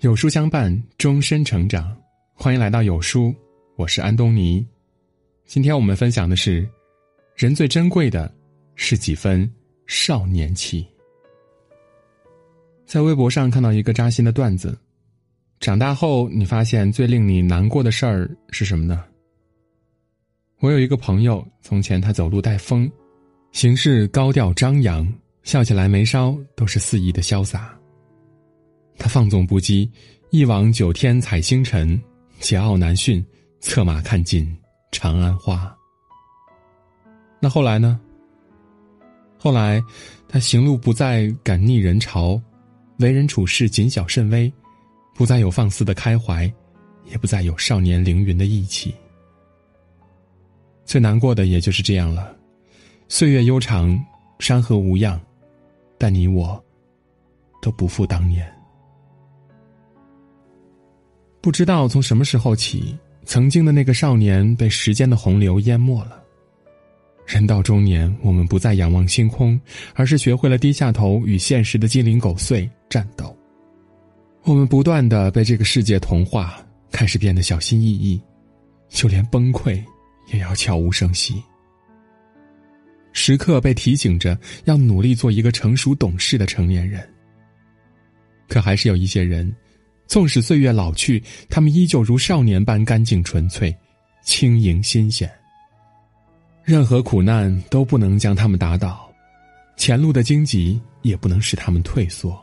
有书相伴，终身成长。欢迎来到有书，我是安东尼。今天我们分享的是：人最珍贵的是几分少年气。在微博上看到一个扎心的段子：长大后，你发现最令你难过的事儿是什么呢？我有一个朋友，从前他走路带风，行事高调张扬，笑起来眉梢都是肆意的潇洒。他放纵不羁，一往九天采星辰，桀骜难驯，策马看尽长安花。那后来呢？后来，他行路不再敢逆人潮，为人处事谨小慎微，不再有放肆的开怀，也不再有少年凌云的义气。最难过的也就是这样了，岁月悠长，山河无恙，但你我都不复当年。不知道从什么时候起，曾经的那个少年被时间的洪流淹没了。人到中年，我们不再仰望星空，而是学会了低下头与现实的鸡零狗碎战斗。我们不断的被这个世界同化，开始变得小心翼翼，就连崩溃也要悄无声息。时刻被提醒着要努力做一个成熟懂事的成年人。可还是有一些人。纵使岁月老去，他们依旧如少年般干净纯粹、轻盈新鲜。任何苦难都不能将他们打倒，前路的荆棘也不能使他们退缩。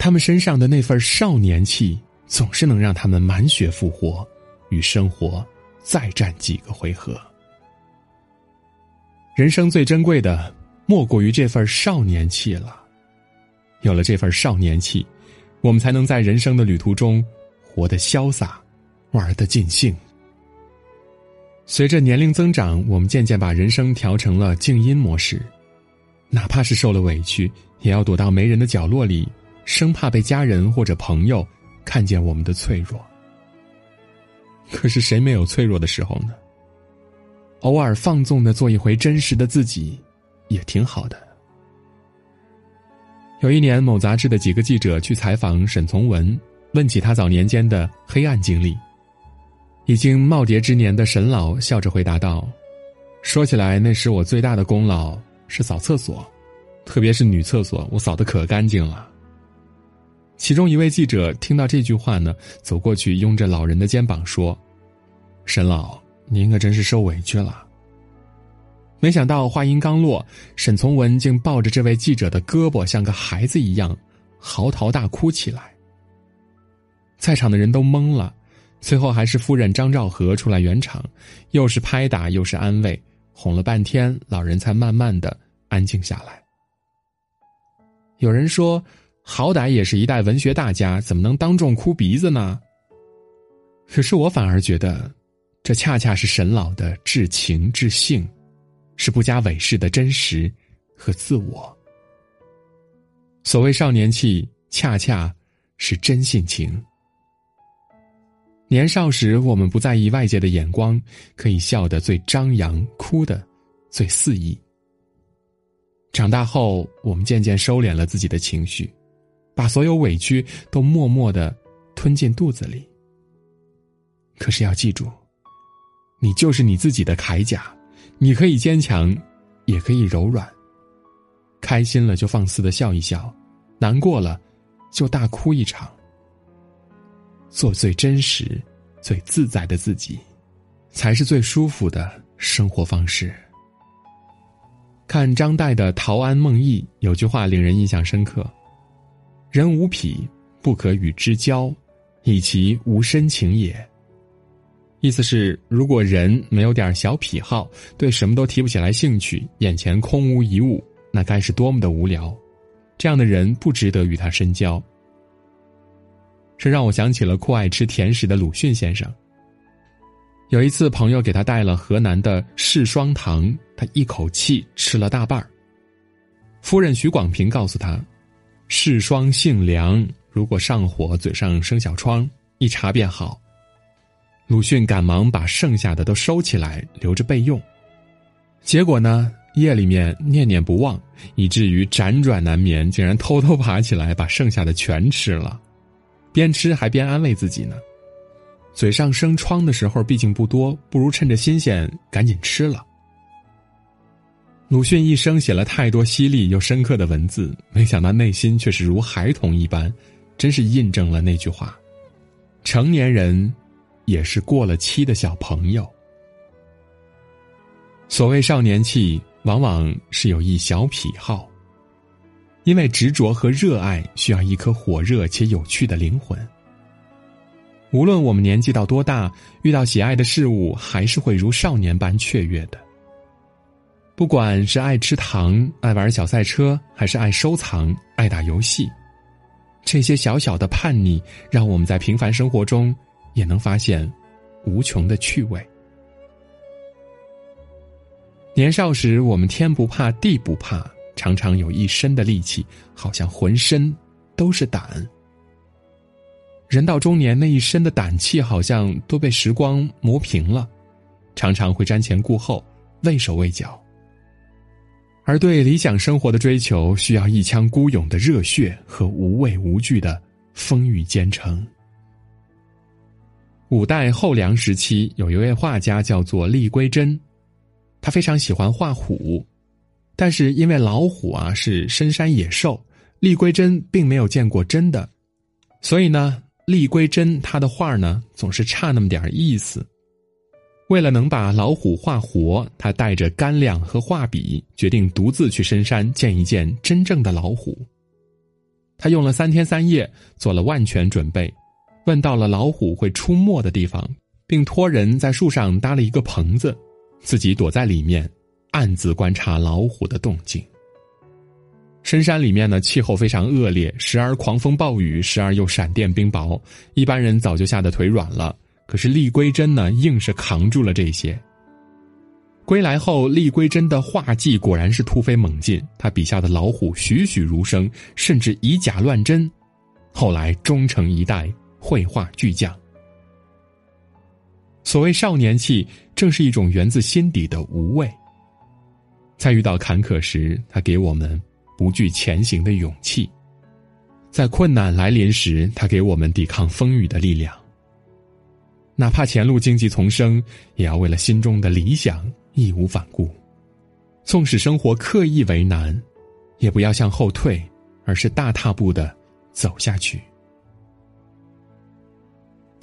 他们身上的那份少年气，总是能让他们满血复活，与生活再战几个回合。人生最珍贵的，莫过于这份少年气了。有了这份少年气。我们才能在人生的旅途中活得潇洒，玩得尽兴。随着年龄增长，我们渐渐把人生调成了静音模式，哪怕是受了委屈，也要躲到没人的角落里，生怕被家人或者朋友看见我们的脆弱。可是谁没有脆弱的时候呢？偶尔放纵的做一回真实的自己，也挺好的。有一年，某杂志的几个记者去采访沈从文，问起他早年间的黑暗经历。已经耄耋之年的沈老笑着回答道：“说起来，那时我最大的功劳是扫厕所，特别是女厕所，我扫的可干净了。”其中一位记者听到这句话呢，走过去拥着老人的肩膀说：“沈老，您可真是受委屈了。”没想到话音刚落，沈从文竟抱着这位记者的胳膊，像个孩子一样嚎啕大哭起来。在场的人都懵了，最后还是夫人张兆和出来圆场，又是拍打又是安慰，哄了半天，老人才慢慢的安静下来。有人说，好歹也是一代文学大家，怎么能当众哭鼻子呢？可是我反而觉得，这恰恰是沈老的至情至性。是不加伪饰的真实和自我。所谓少年气，恰恰是真性情。年少时，我们不在意外界的眼光，可以笑得最张扬，哭得最肆意。长大后，我们渐渐收敛了自己的情绪，把所有委屈都默默的吞进肚子里。可是要记住，你就是你自己的铠甲。你可以坚强，也可以柔软。开心了就放肆的笑一笑，难过了就大哭一场。做最真实、最自在的自己，才是最舒服的生活方式。看张岱的《陶庵梦忆》，有句话令人印象深刻：“人无癖，不可与之交，以其无深情也。”意思是，如果人没有点小癖好，对什么都提不起来兴趣，眼前空无一物，那该是多么的无聊！这样的人不值得与他深交。这让我想起了酷爱吃甜食的鲁迅先生。有一次，朋友给他带了河南的柿霜糖，他一口气吃了大半儿。夫人徐广平告诉他，柿霜性凉，如果上火，嘴上生小疮，一查便好。鲁迅赶忙把剩下的都收起来，留着备用。结果呢，夜里面念念不忘，以至于辗转难眠，竟然偷偷爬起来把剩下的全吃了。边吃还边安慰自己呢。嘴上生疮的时候毕竟不多，不如趁着新鲜赶紧吃了。鲁迅一生写了太多犀利又深刻的文字，没想到内心却是如孩童一般，真是印证了那句话：成年人也是过了期的小朋友。所谓少年气，往往是有一小癖好。因为执着和热爱需要一颗火热且有趣的灵魂。无论我们年纪到多大，遇到喜爱的事物，还是会如少年般雀跃的。不管是爱吃糖、爱玩小赛车，还是爱收藏、爱打游戏，这些小小的叛逆，让我们在平凡生活中也能发现无穷的趣味。年少时，我们天不怕地不怕，常常有一身的力气，好像浑身都是胆。人到中年，那一身的胆气好像都被时光磨平了，常常会瞻前顾后，畏手畏脚。而对理想生活的追求，需要一腔孤勇的热血和无畏无惧的风雨兼程。五代后梁时期，有一位画家叫做厉归真，他非常喜欢画虎，但是因为老虎啊是深山野兽，厉归真并没有见过真的，所以呢，厉归真他的画呢总是差那么点意思。为了能把老虎画活，他带着干粮和画笔，决定独自去深山见一见真正的老虎。他用了三天三夜，做了万全准备，问到了老虎会出没的地方，并托人在树上搭了一个棚子，自己躲在里面，暗自观察老虎的动静。深山里面呢，气候非常恶劣，时而狂风暴雨，时而又闪电冰雹，一般人早就吓得腿软了。可是厉归真呢，硬是扛住了这些。归来后，厉归真的画技果然是突飞猛进，他笔下的老虎栩栩如生，甚至以假乱真，后来终成一代绘画巨匠。所谓少年气，正是一种源自心底的无畏。在遇到坎坷时，他给我们不惧前行的勇气；在困难来临时，他给我们抵抗风雨的力量。哪怕前路荆棘丛生，也要为了心中的理想义无反顾。纵使生活刻意为难，也不要向后退，而是大踏步的走下去。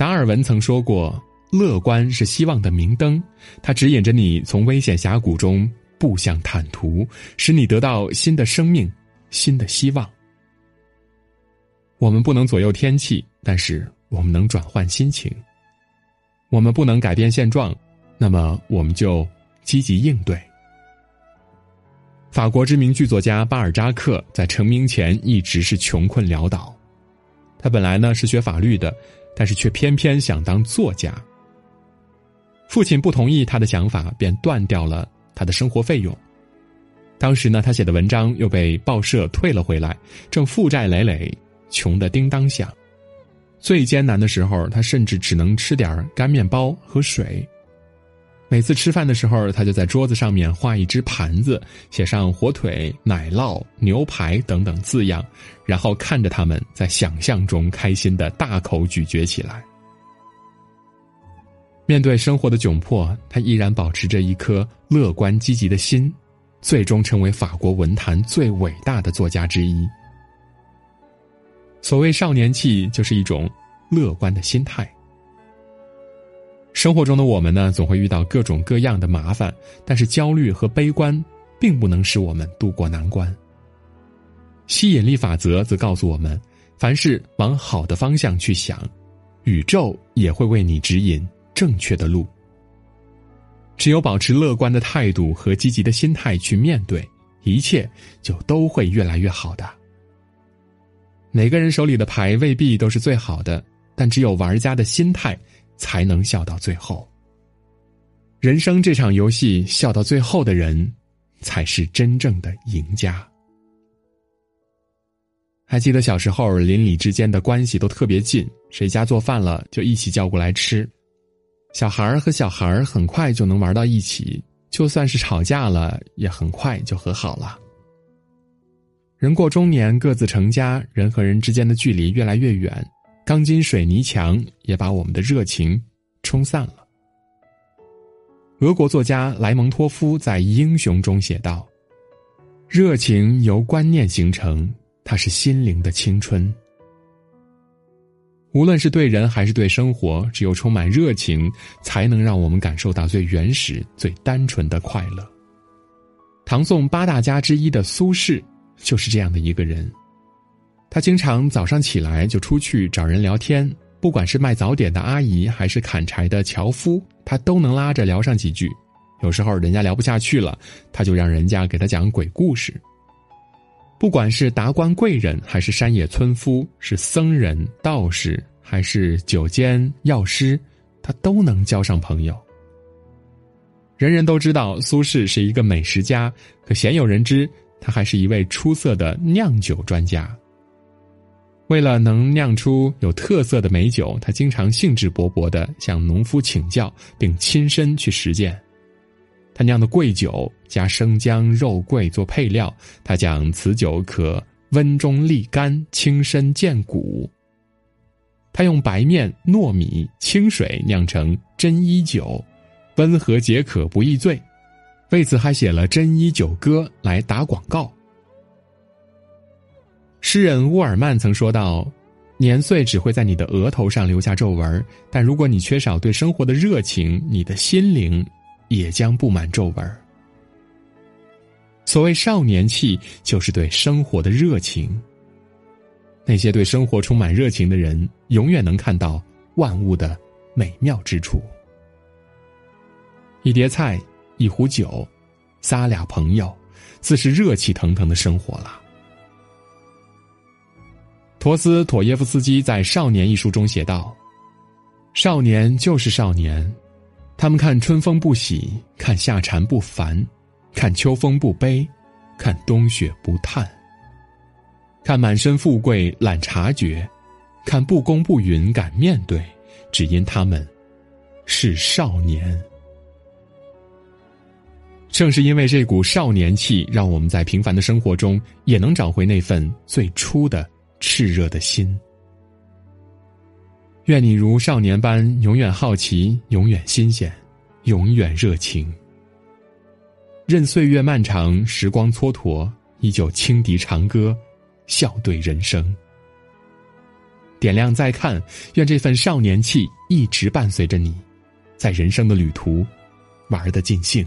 达尔文曾说过：“乐观是希望的明灯，它指引着你从危险峡谷中步向坦途，使你得到新的生命、新的希望。”我们不能左右天气，但是我们能转换心情。我们不能改变现状，那么我们就积极应对。法国知名剧作家巴尔扎克在成名前一直是穷困潦倒，他本来呢是学法律的，但是却偏偏想当作家。父亲不同意他的想法，便断掉了他的生活费用。当时呢，他写的文章又被报社退了回来，正负债累累，穷得叮当响。最艰难的时候，他甚至只能吃点干面包和水。每次吃饭的时候，他就在桌子上面画一只盘子，写上火腿、奶酪、牛排等等字样，然后看着他们在想象中开心的大口咀嚼起来。面对生活的窘迫，他依然保持着一颗乐观积极的心，最终成为法国文坛最伟大的作家之一。所谓少年气，就是一种乐观的心态。生活中的我们呢，总会遇到各种各样的麻烦，但是焦虑和悲观并不能使我们渡过难关。吸引力法则则告诉我们，凡是往好的方向去想，宇宙也会为你指引正确的路。只有保持乐观的态度和积极的心态去面对，一切就都会越来越好的。每个人手里的牌未必都是最好的，但只有玩家的心态才能笑到最后。人生这场游戏，笑到最后的人，才是真正的赢家。还记得小时候，邻里之间的关系都特别近，谁家做饭了就一起叫过来吃，小孩儿和小孩儿很快就能玩到一起，就算是吵架了，也很快就和好了。人过中年，各自成家，人和人之间的距离越来越远，钢筋水泥墙也把我们的热情冲散了。俄国作家莱蒙托夫在《英雄》中写道：“热情由观念形成，它是心灵的青春。无论是对人还是对生活，只有充满热情，才能让我们感受到最原始、最单纯的快乐。”唐宋八大家之一的苏轼就是这样的一个人。他经常早上起来就出去找人聊天，不管是卖早点的阿姨，还是砍柴的樵夫，他都能拉着聊上几句。有时候人家聊不下去了，他就让人家给他讲鬼故事。不管是达官贵人，还是山野村夫，是僧人、道士，还是酒监药师，他都能交上朋友。人人都知道苏轼是一个美食家，可鲜有人知他还是一位出色的酿酒专家。为了能酿出有特色的美酒，他经常兴致勃勃的向农夫请教，并亲身去实践。他酿的贵酒加生姜、肉桂做配料，他讲此酒可温中利肝、清身健骨。他用白面、糯米、清水酿成真一酒，温和解渴，不易醉。为此还写了《真一酒歌》来打广告。诗人乌尔曼曾说道：“年岁只会在你的额头上留下皱纹，但如果你缺少对生活的热情，你的心灵也将布满皱纹。”所谓少年气，就是对生活的热情。那些对生活充满热情的人，永远能看到万物的美妙之处。一碟菜，一壶酒，仨俩朋友，自是热气腾腾的生活了。陀思妥耶夫斯基在《少年》一书中写道：“少年就是少年，他们看春风不喜，看夏蝉不烦，看秋风不悲，看冬雪不叹，看满身富贵懒察觉，看不公不允敢面对，只因他们是少年。正是因为这股少年气，让我们在平凡的生活中也能找回那份最初的。”炽热的心，愿你如少年般永远好奇，永远新鲜，永远热情。任岁月漫长，时光蹉跎，依旧轻笛长歌，笑对人生。点亮再看，愿这份少年气一直伴随着你，在人生的旅途玩得尽兴。